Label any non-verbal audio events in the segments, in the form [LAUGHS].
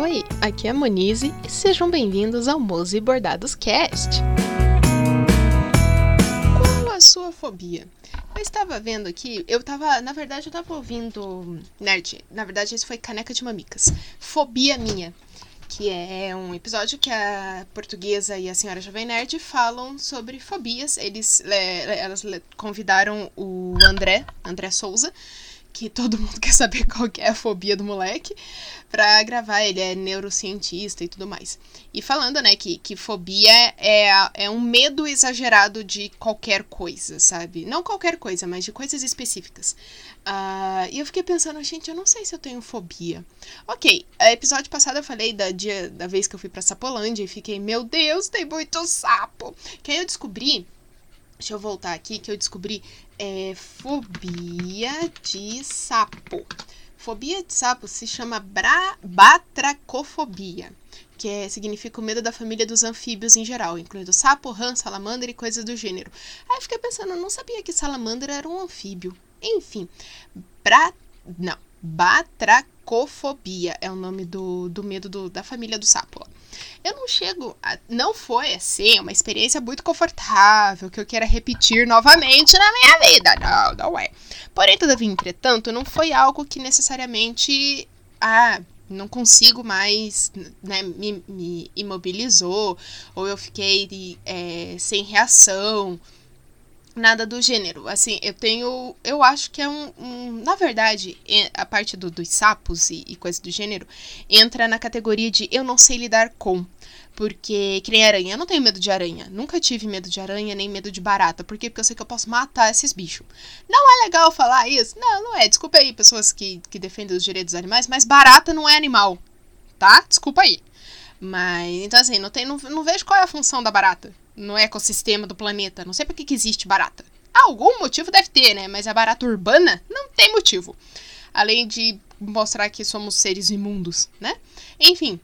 Oi, aqui é a Monize e sejam bem-vindos ao Mose Bordados Cast. Qual a sua fobia? Eu estava vendo aqui, eu estava, na verdade, eu estava ouvindo Nerd. Na verdade, esse foi Caneca de Mamicas. Fobia minha, que é um episódio que a portuguesa e a senhora Jovem Nerd falam sobre fobias. Eles, elas convidaram o André, André Souza, que todo mundo [LAUGHS] quer saber qual que é a fobia do moleque, pra gravar. Ele é neurocientista e tudo mais. E falando, né, que, que fobia é, é um medo exagerado de qualquer coisa, sabe? Não qualquer coisa, mas de coisas específicas. Uh, e eu fiquei pensando, gente, eu não sei se eu tenho fobia. Ok, episódio passado eu falei da, dia, da vez que eu fui pra Sapolândia e fiquei, meu Deus, tem muito sapo. Que aí eu descobri Deixa eu voltar aqui que eu descobri é, fobia de sapo. Fobia de sapo se chama bra batracofobia, que é, significa o medo da família dos anfíbios em geral, incluindo sapo, rã, salamandra e coisas do gênero. Aí eu fiquei pensando, eu não sabia que salamandra era um anfíbio. Enfim, bra... não, batracofobia é o nome do, do medo do, da família do sapo. Eu não chego. A, não foi assim, uma experiência muito confortável que eu queira repetir novamente na minha vida. Não, não é. Porém, todavia, entretanto, não foi algo que necessariamente. Ah, não consigo mais, né, me, me imobilizou, ou eu fiquei é, sem reação, nada do gênero. Assim, eu tenho. Eu acho que é um. um na verdade, a parte do, dos sapos e, e coisa do gênero entra na categoria de eu não sei lidar com. Porque, que nem aranha, eu não tenho medo de aranha. Nunca tive medo de aranha, nem medo de barata. Por quê? Porque eu sei que eu posso matar esses bichos. Não é legal falar isso? Não, não é. Desculpa aí, pessoas que, que defendem os direitos dos animais, mas barata não é animal. Tá? Desculpa aí. Mas, então assim, não, tem, não, não vejo qual é a função da barata no ecossistema do planeta. Não sei por que, que existe barata. Algum motivo deve ter, né? Mas a barata urbana não tem motivo. Além de mostrar que somos seres imundos, né? Enfim.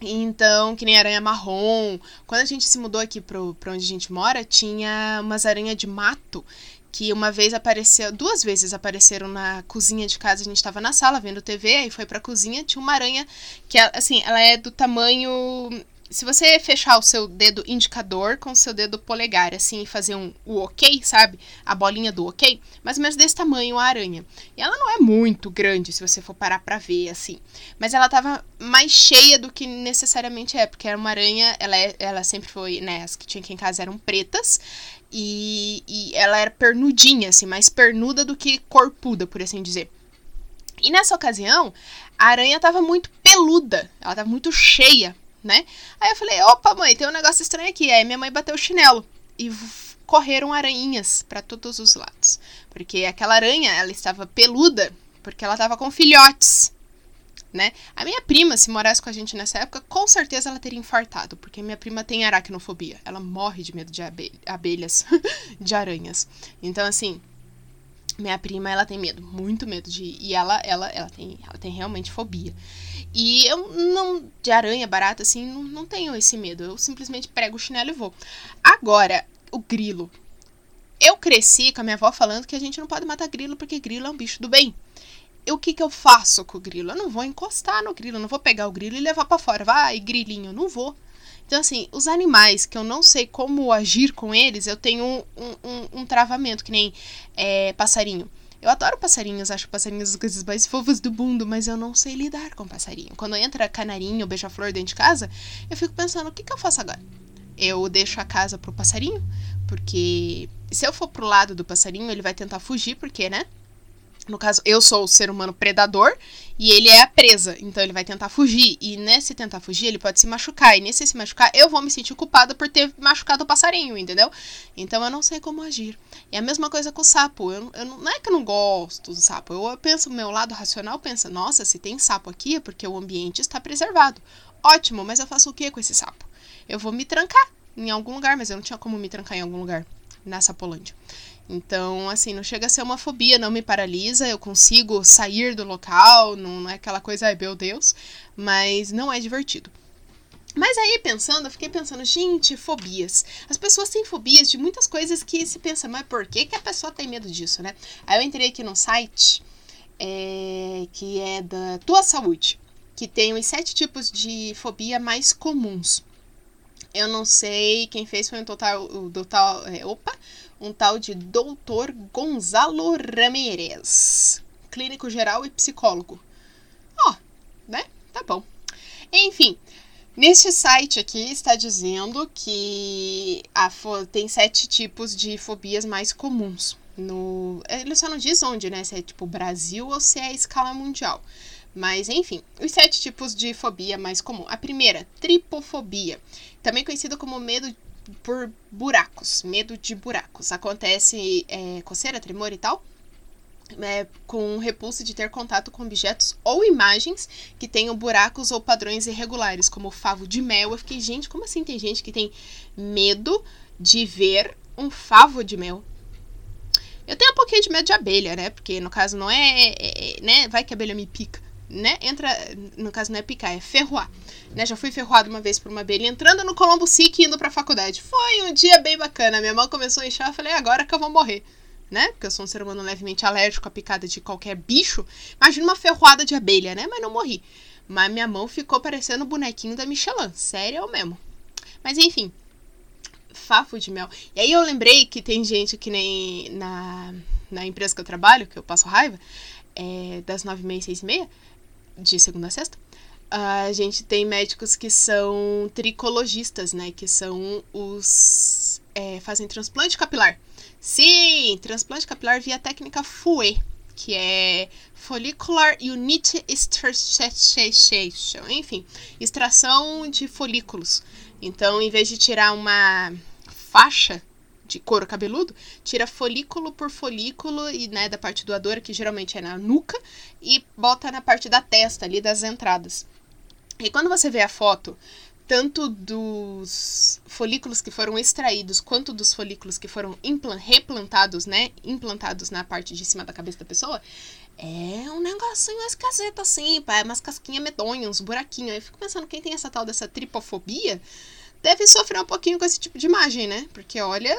Então, que nem aranha marrom. Quando a gente se mudou aqui pro, pra onde a gente mora, tinha umas aranhas de mato que uma vez apareceu, duas vezes apareceram na cozinha de casa, a gente estava na sala vendo TV, aí foi pra cozinha, tinha uma aranha que, assim, ela é do tamanho se você fechar o seu dedo indicador com o seu dedo polegar, assim, e fazer um o ok, sabe? A bolinha do ok, mais ou menos desse tamanho a aranha. E ela não é muito grande, se você for parar pra ver, assim. Mas ela tava mais cheia do que necessariamente é, porque era uma aranha, ela, é, ela sempre foi, né? As que tinha aqui em casa eram pretas. E, e ela era pernudinha, assim, mais pernuda do que corpuda, por assim dizer. E nessa ocasião, a aranha tava muito peluda, ela tava muito cheia né? Aí eu falei, opa, mãe, tem um negócio estranho aqui. Aí minha mãe bateu o chinelo e correram aranhinhas para todos os lados. Porque aquela aranha, ela estava peluda, porque ela estava com filhotes, né? A minha prima, se morasse com a gente nessa época, com certeza ela teria infartado, porque minha prima tem aracnofobia. Ela morre de medo de abelhas, [LAUGHS] de aranhas. Então, assim, minha prima, ela tem medo, muito medo de. E ela, ela, ela, tem, ela tem realmente fobia. E eu não. De aranha, barata, assim, não, não tenho esse medo. Eu simplesmente prego o chinelo e vou. Agora, o grilo. Eu cresci com a minha avó falando que a gente não pode matar grilo porque grilo é um bicho do bem. E o que, que eu faço com o grilo? Eu não vou encostar no grilo, não vou pegar o grilo e levar para fora. Vai, grilinho, não vou. Então, assim, os animais que eu não sei como agir com eles, eu tenho um, um, um travamento, que nem é, passarinho. Eu adoro passarinhos, acho passarinhos as coisas mais fofas do mundo, mas eu não sei lidar com passarinho. Quando entra canarinho, beija-flor dentro de casa, eu fico pensando, o que, que eu faço agora? Eu deixo a casa pro passarinho, porque se eu for pro lado do passarinho, ele vai tentar fugir, porque, né? No caso, eu sou o ser humano predador e ele é a presa. Então ele vai tentar fugir. E nesse tentar fugir, ele pode se machucar. E nesse se machucar, eu vou me sentir culpada por ter machucado o passarinho, entendeu? Então eu não sei como agir. E a mesma coisa com o sapo. Eu, eu não é que eu não gosto do sapo. Eu, penso, meu lado racional pensa, nossa, se tem sapo aqui é porque o ambiente está preservado. Ótimo, mas eu faço o que com esse sapo? Eu vou me trancar em algum lugar, mas eu não tinha como me trancar em algum lugar na Sapolândia. Então, assim, não chega a ser uma fobia, não me paralisa, eu consigo sair do local, não é aquela coisa, ai meu Deus, mas não é divertido. Mas aí, pensando, eu fiquei pensando, gente, fobias. As pessoas têm fobias de muitas coisas que se pensa, mas por que, que a pessoa tem medo disso, né? Aí eu entrei aqui no site é, que é da Tua Saúde. que tem os sete tipos de fobia mais comuns. Eu não sei quem fez foi um total, o total, é, opa, um tal de Doutor Gonzalo Ramirez, clínico geral e psicólogo. Ó, oh, né? Tá bom. Enfim, neste site aqui está dizendo que a, tem sete tipos de fobias mais comuns. No, ele só não diz onde, né? Se é tipo Brasil ou se é a escala mundial. Mas enfim, os sete tipos de fobia mais comum. A primeira, tripofobia, também conhecida como medo por buracos, medo de buracos. Acontece é, coceira, tremor e tal, é, com repulso de ter contato com objetos ou imagens que tenham buracos ou padrões irregulares, como o favo de mel. Eu fiquei, gente, como assim tem gente que tem medo de ver um favo de mel? Eu tenho um pouquinho de medo de abelha, né? Porque no caso não é, é, é né? Vai que a abelha me pica, né? Entra, no caso não é picar, é ferroar. Né? Já fui ferroado uma vez por uma abelha entrando no Colombo Sick indo pra faculdade. Foi um dia bem bacana. Minha mão começou a inchar, eu falei, agora que eu vou morrer. Né? Porque eu sou um ser humano levemente alérgico à picada de qualquer bicho. Imagina uma ferroada de abelha, né? Mas não morri. Mas minha mão ficou parecendo o bonequinho da Michelin. Sério mesmo. Mas enfim, fafo de mel. E aí eu lembrei que tem gente que nem na, na empresa que eu trabalho, que eu passo raiva, é, das nove e meia, seis e meia, de segunda a sexta, a gente tem médicos que são tricologistas, né? Que são os. É, fazem transplante capilar. Sim, transplante capilar via técnica FUE, que é Follicular Unit Extraction, enfim, extração de folículos. Então, em vez de tirar uma faixa de couro cabeludo, tira folículo por folículo e né, da parte doadora, que geralmente é na nuca, e bota na parte da testa ali das entradas. E quando você vê a foto, tanto dos folículos que foram extraídos quanto dos folículos que foram replantados, né, implantados na parte de cima da cabeça da pessoa, é um negocinho esquisito assim, é umas casquinhas medonhas, uns buraquinhos. Eu fico pensando, quem tem essa tal dessa tripofobia deve sofrer um pouquinho com esse tipo de imagem, né? Porque olha,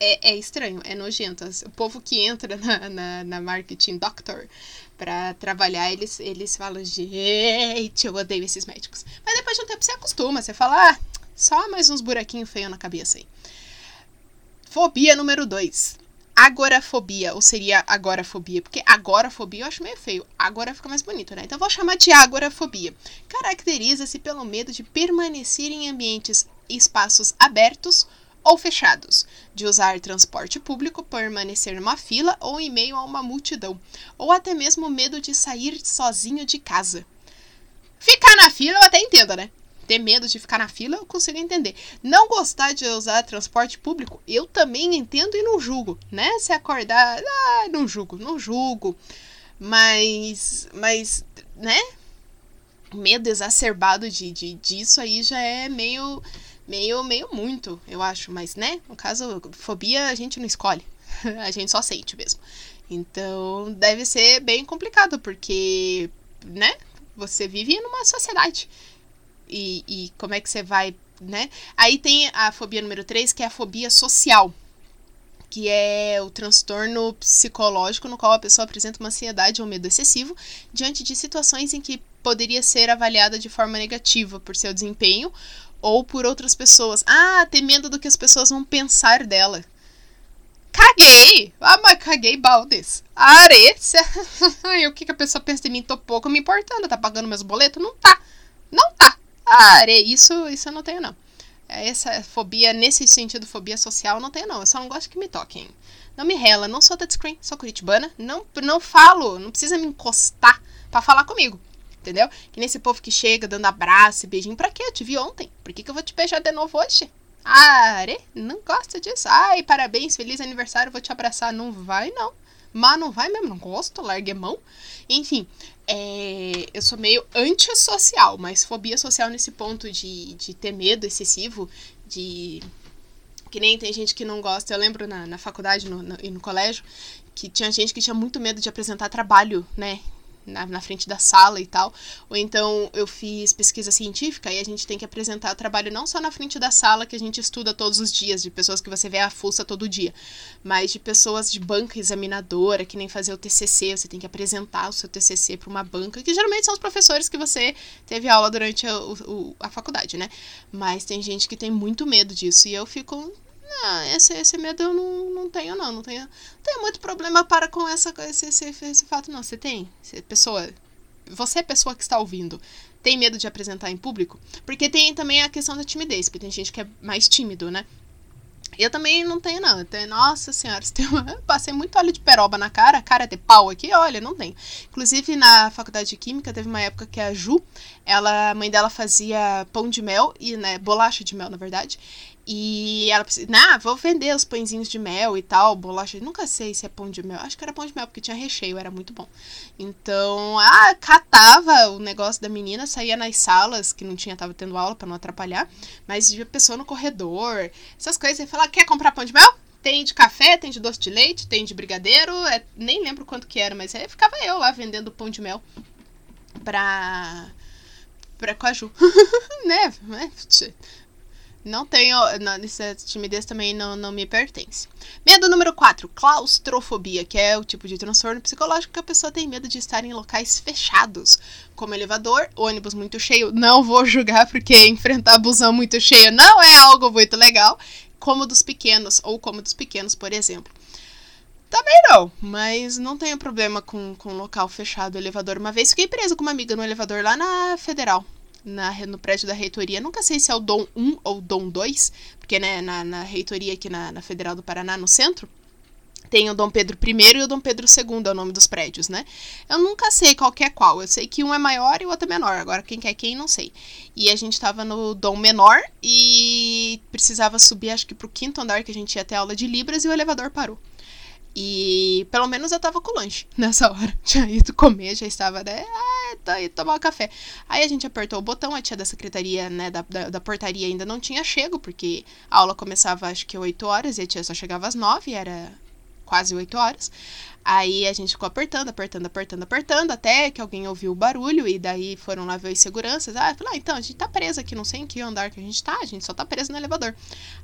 é, é estranho, é nojento. O povo que entra na, na, na marketing doctor para trabalhar, eles, eles falam, gente, eu odeio esses médicos. Mas depois de um tempo você acostuma, você fala, ah, só mais uns buraquinhos feios na cabeça aí. Fobia número 2 agorafobia, ou seria agorafobia, porque agorafobia eu acho meio feio, agora fica mais bonito, né? Então vou chamar de agorafobia. Caracteriza-se pelo medo de permanecer em ambientes e espaços abertos ou fechados, de usar transporte público, permanecer numa fila ou em meio a uma multidão, ou até mesmo medo de sair sozinho de casa. Ficar na fila eu até entendo, né? ter medo de ficar na fila, eu consigo entender. Não gostar de usar transporte público, eu também entendo e não julgo, né? Se acordar, ah, não julgo, não julgo. Mas, mas, né? Medo exacerbado de, de, disso aí já é meio, meio, meio muito, eu acho. Mas, né? No caso, fobia a gente não escolhe. [LAUGHS] a gente só sente mesmo. Então, deve ser bem complicado, porque, né? Você vive numa sociedade e, e como é que você vai, né? Aí tem a fobia número 3, que é a fobia social, que é o transtorno psicológico no qual a pessoa apresenta uma ansiedade ou medo excessivo diante de situações em que poderia ser avaliada de forma negativa por seu desempenho ou por outras pessoas. Ah, ter medo do que as pessoas vão pensar dela. Caguei! Ah, mas caguei baldes. Arecia. [LAUGHS] e o que, que a pessoa pensa de mim? Tô pouco me importando. Tá pagando meus boletos? Não tá. Não tá. Ah, isso, isso eu não tenho, não. Essa fobia, nesse sentido, fobia social, não tenho, não. Eu só não gosto que me toquem. Não me rela, não sou touchscreen, sou curitibana. Não, não falo, não precisa me encostar para falar comigo. Entendeu? Que nesse povo que chega dando abraço e beijinho. Pra quê? Eu te vi ontem. Por que, que eu vou te beijar de novo hoje? Ah, não gosta disso. Ai, parabéns, feliz aniversário, vou te abraçar. Não vai, não. Mas não vai mesmo, não gosto, largue mão. Enfim, é, eu sou meio antissocial, mas fobia social nesse ponto de, de ter medo excessivo, de. Que nem tem gente que não gosta. Eu lembro na, na faculdade no, no, e no colégio que tinha gente que tinha muito medo de apresentar trabalho, né? Na, na frente da sala e tal. Ou então eu fiz pesquisa científica e a gente tem que apresentar trabalho não só na frente da sala que a gente estuda todos os dias, de pessoas que você vê a fuça todo dia, mas de pessoas de banca examinadora, que nem fazer o TCC, você tem que apresentar o seu TCC para uma banca, que geralmente são os professores que você teve aula durante a, o, a faculdade, né? Mas tem gente que tem muito medo disso e eu fico não, esse, esse medo eu não, não tenho, não. Não tenho, tenho muito problema para com essa, esse, esse, esse fato, não. Você tem? Você, pessoa. Você, é pessoa que está ouvindo, tem medo de apresentar em público? Porque tem também a questão da timidez, porque tem gente que é mais tímido, né? Eu também não tenho, não. Tenho, nossa senhora, passei muito óleo de peroba na cara, cara de pau aqui, olha, não tem. Inclusive, na faculdade de Química, teve uma época que a Ju, ela, a mãe dela fazia pão de mel, e, né, bolacha de mel, na verdade. E ela precisa, ah, vou vender os pãezinhos de mel e tal, bolacha. Nunca sei se é pão de mel. Acho que era pão de mel, porque tinha recheio, era muito bom. Então, ah, catava o negócio da menina, saía nas salas, que não tinha, tava tendo aula para não atrapalhar, mas via pessoa no corredor, essas coisas. E falava, quer comprar pão de mel? Tem de café, tem de doce de leite, tem de brigadeiro, é, nem lembro quanto que era, mas aí ficava eu lá vendendo pão de mel pra. pra Coaju. [LAUGHS] né? Não tenho. Não, essa timidez também não, não me pertence. Medo número 4, claustrofobia, que é o tipo de transtorno psicológico que a pessoa tem medo de estar em locais fechados, como elevador, ônibus muito cheio. Não vou julgar, porque [LAUGHS] enfrentar busão muito cheio não é algo muito legal, como dos pequenos, ou como dos pequenos, por exemplo. Também não, mas não tenho problema com, com local fechado, elevador. Uma vez fiquei preso com uma amiga no elevador lá na Federal na, no prédio da reitoria. Nunca sei se é o Dom 1 ou Dom 2, porque né, na, na reitoria aqui na, na Federal do Paraná, no centro, tem o Dom Pedro I e o Dom Pedro II, é o nome dos prédios, né? Eu nunca sei qual é qual. Eu sei que um é maior e o outro é menor. Agora, quem quer quem, não sei. E a gente tava no Dom menor e precisava subir, acho que pro quinto andar, que a gente ia ter aula de Libras, e o elevador parou. E pelo menos eu tava com lanche [LAUGHS] nessa hora. [LAUGHS] Tinha ido comer, já estava, né? Ah, tá tomar um café. Aí a gente apertou o botão, a tia da secretaria, né, da, da, da, portaria ainda não tinha chego, porque a aula começava acho que 8 horas e a tia só chegava às 9, era quase 8 horas. Aí a gente ficou apertando, apertando, apertando, apertando, até que alguém ouviu o barulho e daí foram lá ver os seguranças. Ah, falaram, ah, então, a gente tá presa aqui, não sei em que andar que a gente tá, a gente só tá preso no elevador.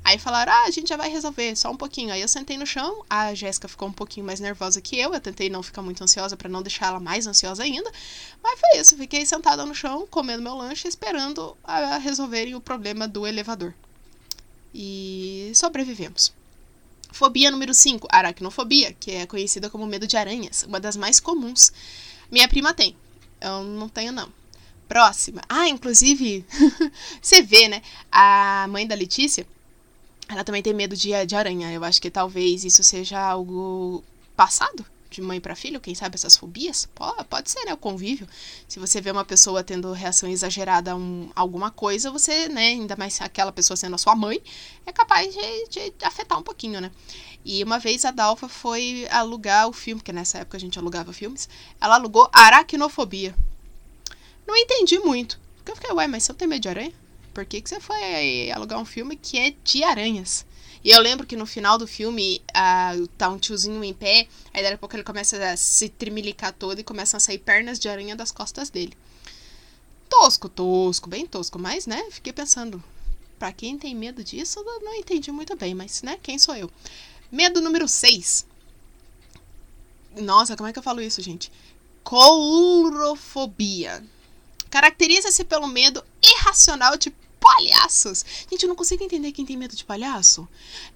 Aí falaram, ah, a gente já vai resolver, só um pouquinho. Aí eu sentei no chão, a Jéssica ficou um pouquinho mais nervosa que eu, eu tentei não ficar muito ansiosa para não deixar ela mais ansiosa ainda. Mas foi isso, fiquei sentada no chão, comendo meu lanche, esperando a resolverem o problema do elevador. E sobrevivemos. Fobia número 5, aracnofobia, que é conhecida como medo de aranhas, uma das mais comuns. Minha prima tem. Eu não tenho, não. Próxima. Ah, inclusive, [LAUGHS] você vê, né? A mãe da Letícia, ela também tem medo de, de aranha. Eu acho que talvez isso seja algo passado de mãe para filho, quem sabe essas fobias? Pode, pode ser, né? O convívio. Se você vê uma pessoa tendo reação exagerada a um, alguma coisa, você, né, ainda mais aquela pessoa sendo a sua mãe, é capaz de, de afetar um pouquinho, né? E uma vez a Dalfa foi alugar o filme, porque nessa época a gente alugava filmes, ela alugou Aracnofobia. Não entendi muito. Porque eu fiquei, ué, mas você não tem medo de aranha? Por que, que você foi alugar um filme que é de aranhas? E eu lembro que no final do filme uh, tá um tiozinho em pé, aí daqui a pouco ele começa a se trimilicar todo e começam a sair pernas de aranha das costas dele. Tosco, tosco, bem tosco, mas né, fiquei pensando, para quem tem medo disso, não entendi muito bem, mas né, quem sou eu? Medo número 6. Nossa, como é que eu falo isso, gente? Courofobia. Caracteriza-se pelo medo irracional de palhaços. Gente, eu não consigo entender quem tem medo de palhaço.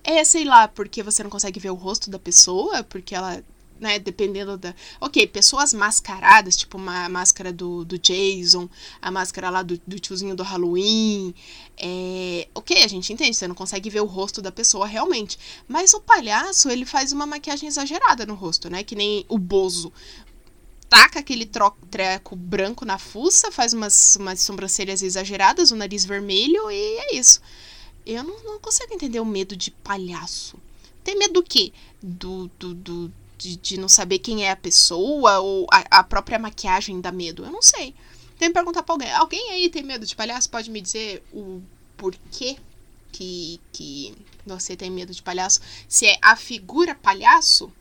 É, sei lá, porque você não consegue ver o rosto da pessoa, porque ela né, dependendo da. Ok, pessoas mascaradas, tipo uma máscara do, do Jason, a máscara lá do, do tiozinho do Halloween. É... Ok, a gente entende, você não consegue ver o rosto da pessoa realmente. Mas o palhaço, ele faz uma maquiagem exagerada no rosto, né? Que nem o Bozo taca aquele treco branco na fuça, faz umas, umas sobrancelhas exageradas, o nariz vermelho e é isso. Eu não, não consigo entender o medo de palhaço. Tem medo do quê? Do, do, do, de, de não saber quem é a pessoa ou a, a própria maquiagem dá medo? Eu não sei. Tem que perguntar pra alguém. Alguém aí tem medo de palhaço? Pode me dizer o porquê que, que você tem medo de palhaço? Se é a figura palhaço?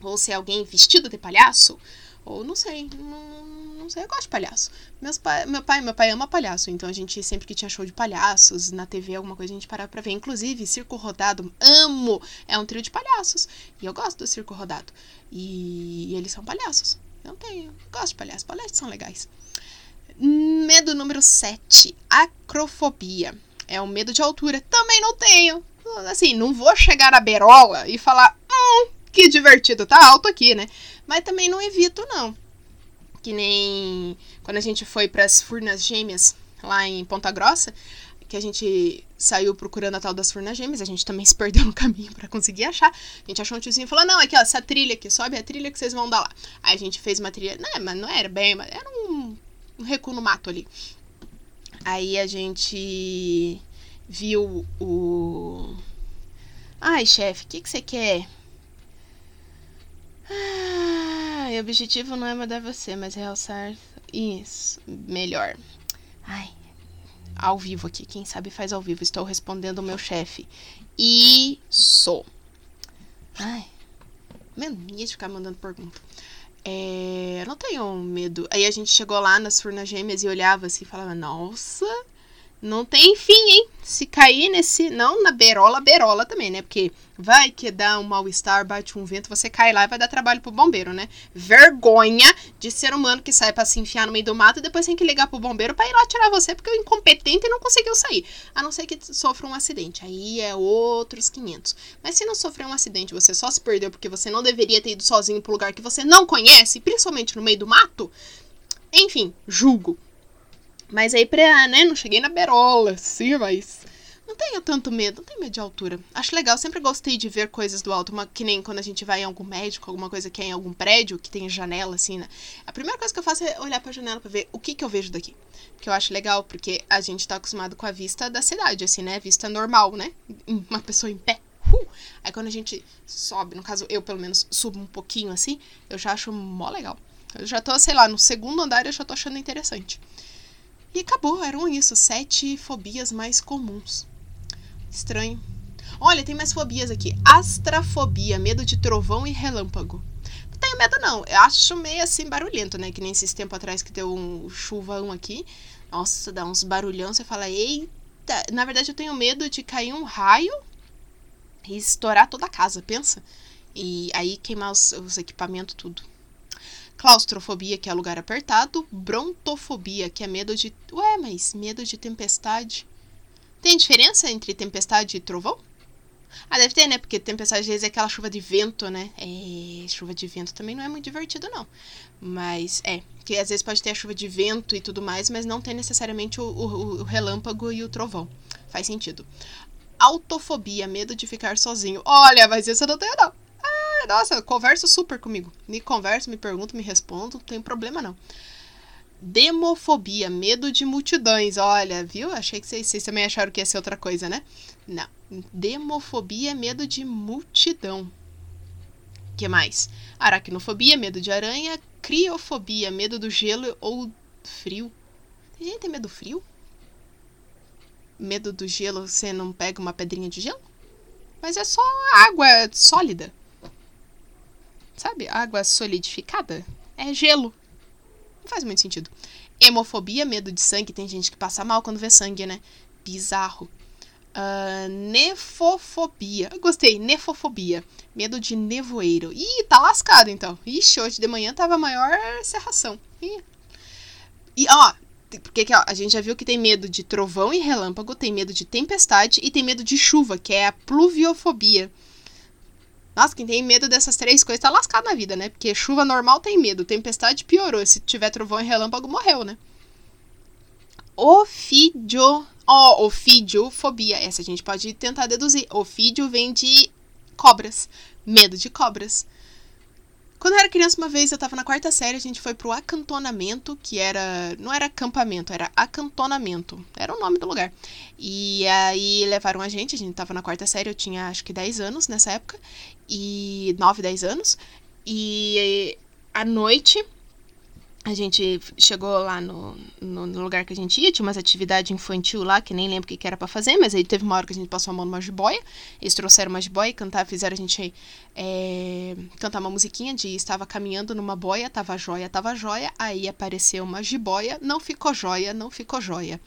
Ou se é alguém vestido de palhaço? Ou não sei, não, não sei, eu gosto de palhaço. Meus pai, meu pai, meu pai ama palhaço, então a gente sempre que tinha show de palhaços na TV, alguma coisa a gente parava pra ver. Inclusive, Circo Rodado, amo! É um trio de palhaços. E eu gosto do Circo Rodado. E, e eles são palhaços. Eu tenho, gosto de palhaços, palhaços são legais. Medo número 7, acrofobia. É o medo de altura. Também não tenho. Assim, não vou chegar na berola e falar, hum, que divertido, tá alto aqui, né? Mas também não evito, não que nem quando a gente foi para as Furnas Gêmeas lá em Ponta Grossa, que a gente saiu procurando a tal das Furnas Gêmeas, a gente também [LAUGHS] se perdeu no caminho para conseguir achar. A gente achou um tiozinho e falou: "Não, aqui ó, essa trilha aqui, sobe a trilha que vocês vão dar lá". Aí a gente fez uma trilha, não, mas não era bem, mas era um, um recuo no mato ali. Aí a gente viu o Ai, chefe, o que que você quer? Ah, o objetivo não é mudar você, mas realçar isso. Melhor. Ai, ao vivo aqui. Quem sabe faz ao vivo. Estou respondendo o meu chefe. Isso. Ai, mania de ficar mandando pergunta. É, não tenho medo. Aí a gente chegou lá nas furnas gêmeas e olhava assim e falava: Nossa, não tem fim, hein? Se cair nesse. Não na berola, berola também, né? Porque vai que dá um mal-estar, bate um vento, você cai lá e vai dar trabalho pro bombeiro, né? Vergonha de ser humano que sai para se enfiar no meio do mato e depois tem que ligar pro bombeiro para ir lá tirar você porque é incompetente não conseguiu sair. A não ser que sofra um acidente. Aí é outros 500. Mas se não sofrer um acidente, você só se perdeu porque você não deveria ter ido sozinho pro lugar que você não conhece, principalmente no meio do mato. Enfim, julgo. Mas aí pra, né, não cheguei na berola, sim, mas não tenho tanto medo, não tenho medo de altura. Acho legal, sempre gostei de ver coisas do alto, uma, que nem quando a gente vai em algum médico, alguma coisa que é em algum prédio, que tem janela, assim, né? A primeira coisa que eu faço é olhar pra janela pra ver o que que eu vejo daqui. Que eu acho legal, porque a gente tá acostumado com a vista da cidade, assim, né? Vista normal, né? Uma pessoa em pé. Uh! Aí quando a gente sobe, no caso eu pelo menos subo um pouquinho assim, eu já acho mó legal. Eu já tô, sei lá, no segundo andar eu já tô achando interessante. E acabou, eram isso, sete fobias mais comuns. Estranho. Olha, tem mais fobias aqui. Astrafobia, medo de trovão e relâmpago. Não tenho medo, não. Eu acho meio assim barulhento, né? Que nem esses tempo atrás que deu um chuvão aqui. Nossa, dá uns barulhão, você fala, eita. Na verdade, eu tenho medo de cair um raio e estourar toda a casa, pensa? E aí queimar os, os equipamentos, tudo. Claustrofobia, que é lugar apertado. Brontofobia, que é medo de. Ué, mas medo de tempestade. Tem diferença entre tempestade e trovão? Ah, deve ter, né? Porque tempestade às vezes é aquela chuva de vento, né? É, chuva de vento também não é muito divertido, não. Mas é, que às vezes pode ter a chuva de vento e tudo mais, mas não tem necessariamente o, o, o relâmpago e o trovão. Faz sentido. Autofobia, medo de ficar sozinho. Olha, mas isso eu não tenho, não nossa, conversa super comigo. Me conversa, me pergunta, me respondo, não tem problema não. Demofobia, medo de multidões. Olha, viu? Achei que vocês, vocês também acharam que ia ser outra coisa, né? Não. Demofobia, medo de multidão. que mais? Aracnofobia, medo de aranha. Criofobia, medo do gelo ou frio. Tem gente que tem medo do frio? Medo do gelo, você não pega uma pedrinha de gelo? Mas é só água sólida. Sabe? Água solidificada é gelo. Não faz muito sentido. Hemofobia, medo de sangue. Tem gente que passa mal quando vê sangue, né? Bizarro. Uh, nefofobia. Gostei. Nefofobia. Medo de nevoeiro. Ih, tá lascado então. Ixi, hoje de manhã tava maior serração. Ih. E ó, porque ó, a gente já viu que tem medo de trovão e relâmpago, tem medo de tempestade e tem medo de chuva, que é a pluviofobia. Nossa, quem tem medo dessas três coisas tá lascado na vida, né? Porque chuva normal tem medo, tempestade piorou. Se tiver trovão e relâmpago, morreu, né? Ofídio. Ó, oh, ofidiofobia. Essa a gente pode tentar deduzir. Ofídio vem de cobras. Medo de cobras. Quando eu era criança, uma vez eu tava na quarta série, a gente foi pro acantonamento, que era. Não era acampamento, era acantonamento. Era o nome do lugar. E aí levaram a gente, a gente tava na quarta série, eu tinha acho que 10 anos nessa época. E. 9, 10 anos. E à noite a gente chegou lá no, no, no, lugar que a gente ia, tinha umas atividades infantil lá, que nem lembro o que, era para fazer, mas aí teve uma hora que a gente passou a mão numa jiboia, eles trouxeram uma jiboia e cantar, fizeram a gente é, cantar uma musiquinha de estava caminhando numa boia, tava joia, tava joia, aí apareceu uma jiboia, não ficou joia, não ficou joia.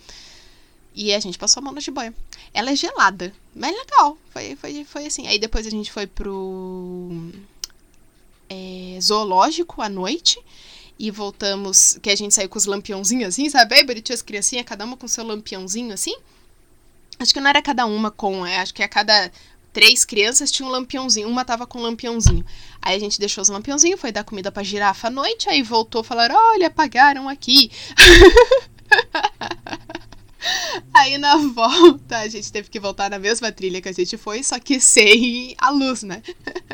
E a gente passou a mão na jiboia. Ela é gelada, mas é legal, foi, foi, foi assim. Aí depois a gente foi pro é, zoológico à noite, e voltamos, que a gente saiu com os lampiãozinhos assim, sabe? Bem as criancinhas, cada uma com seu lampiãozinho assim. Acho que não era cada uma com, é, acho que a cada três crianças tinha um lampiãozinho, uma tava com um lampiãozinho. Aí a gente deixou os lampiãozinhos, foi dar comida pra girafa à noite, aí voltou falar: olha, apagaram aqui. [LAUGHS] Aí na [LAUGHS] volta a gente teve que voltar na mesma trilha que a gente foi, só que sem a luz, né?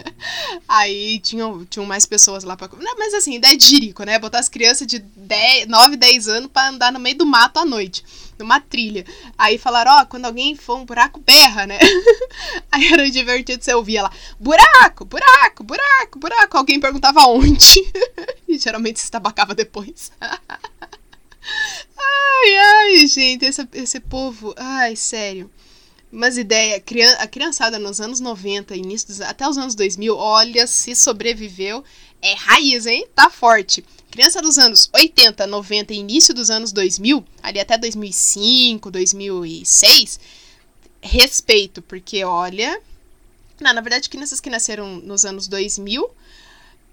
[LAUGHS] Aí tinham, tinham mais pessoas lá pra. Não, mas assim, ideia de jirico, né? Botar as crianças de 10, 9, 10 anos pra andar no meio do mato à noite, numa trilha. Aí falaram, ó, oh, quando alguém for um buraco, berra, né? [LAUGHS] Aí era divertido, você ouvia lá, buraco, buraco, buraco, buraco. Alguém perguntava onde. e geralmente se estabacava depois. Ai, ai, gente, esse, esse povo, ai, sério. Umas ideias, a criançada nos anos 90, início dos, até os anos 2000, olha, se sobreviveu, é raiz, hein? Tá forte. Criança dos anos 80, 90 e início dos anos 2000, ali até 2005, 2006, respeito, porque olha. Não, na verdade, crianças que nasceram nos anos 2000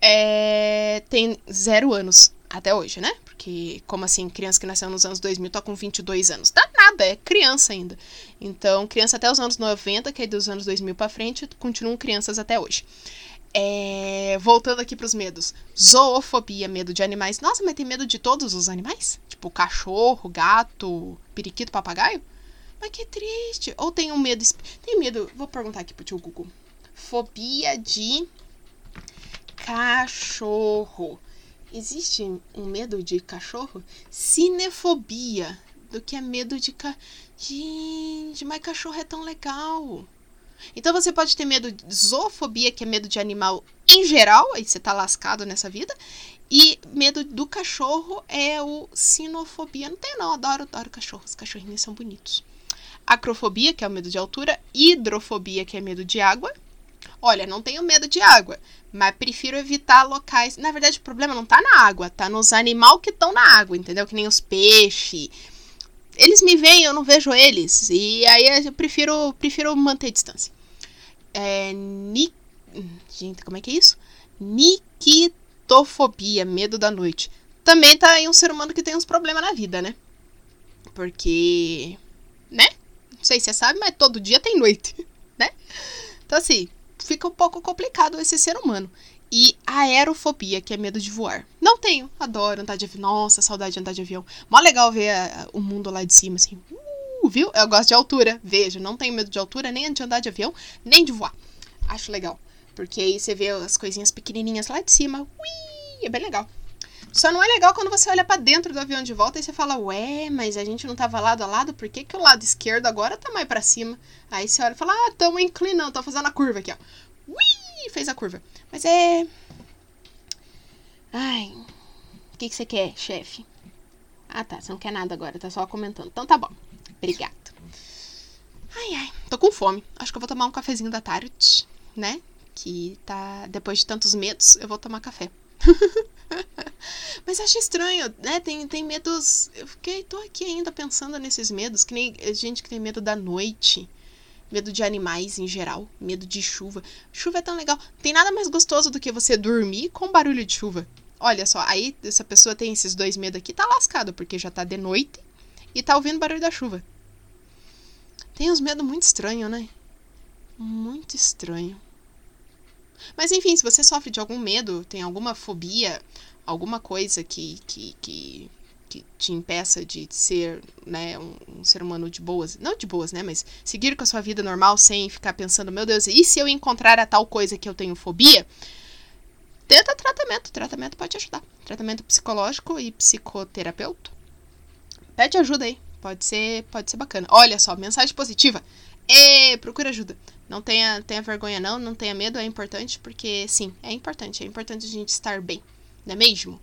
é, tem zero anos até hoje, né? Porque, como assim, criança que nasceu nos anos 2000 tá com 22 anos? Dá nada, é criança ainda. Então, criança até os anos 90, que é dos anos 2000 para frente, continuam crianças até hoje. É... Voltando aqui pros medos. Zoofobia, medo de animais. Nossa, mas tem medo de todos os animais? Tipo cachorro, gato, periquito, papagaio? Mas que triste. Ou tem um medo. Tem medo. Vou perguntar aqui pro tio Google. Fobia de cachorro. Existe um medo de cachorro? Cinefobia. Do que é medo de ca... Gente, mas cachorro é tão legal. Então você pode ter medo de zoofobia, que é medo de animal em geral, aí você tá lascado nessa vida. E medo do cachorro é o sinofobia. Não tem não, adoro, adoro cachorros. Cachorrinhos são bonitos. Acrofobia, que é o medo de altura. Hidrofobia, que é medo de água. Olha, não tenho medo de água, mas prefiro evitar locais. Na verdade, o problema não tá na água, tá nos animais que estão na água, entendeu? Que nem os peixes. Eles me veem, eu não vejo eles. E aí eu prefiro, prefiro manter distância. É. Ni... Gente, como é que é isso? Niquitofobia, medo da noite. Também tá aí um ser humano que tem uns problemas na vida, né? Porque. Né? Não sei se você sabe, mas todo dia tem noite, [LAUGHS] né? Então, assim, fica um pouco complicado esse ser humano. E aerofobia, que é medo de voar. Não tenho, adoro andar de avião. Nossa, saudade de andar de avião. Mó legal ver a, o mundo lá de cima, assim. Uh, viu? Eu gosto de altura. Veja, não tenho medo de altura, nem de andar de avião, nem de voar. Acho legal. Porque aí você vê as coisinhas pequenininhas lá de cima. Ui, é bem legal. Só não é legal quando você olha para dentro do avião de volta e você fala, ué, mas a gente não tava lado a lado, por que, que o lado esquerdo agora tá mais para cima? Aí você olha e fala, ah, tamo inclinando, tô fazendo a curva aqui, ó. Ui, fez a curva. Mas é. Ai. O que, que você quer, chefe? Ah, tá. Você não quer nada agora, tá só comentando. Então tá bom. Obrigado. Ai, ai. Tô com fome. Acho que eu vou tomar um cafezinho da tarde, né? Que tá. Depois de tantos medos, eu vou tomar café. [LAUGHS] Mas acho estranho, né? Tem, tem medos. Eu fiquei, tô aqui ainda pensando nesses medos, que nem gente que tem medo da noite. Medo de animais em geral, medo de chuva. Chuva é tão legal. Tem nada mais gostoso do que você dormir com barulho de chuva. Olha só, aí essa pessoa tem esses dois medos aqui, tá lascado, porque já tá de noite e tá ouvindo barulho da chuva. Tem uns medos muito estranhos, né? Muito estranho. Mas enfim, se você sofre de algum medo, tem alguma fobia, alguma coisa que, que, que, que te impeça de ser né, um, um, ser humano de boas, não de boas, né, mas seguir com a sua vida normal sem ficar pensando, meu Deus, e se eu encontrar a tal coisa que eu tenho fobia? Tenta tratamento, tratamento pode ajudar. Tratamento psicológico e psicoterapeuta. Pede ajuda aí, pode ser, pode ser bacana. Olha só, mensagem positiva. E procura ajuda. Não tenha, tenha vergonha, não, não tenha medo, é importante, porque sim, é importante. É importante a gente estar bem, não é mesmo?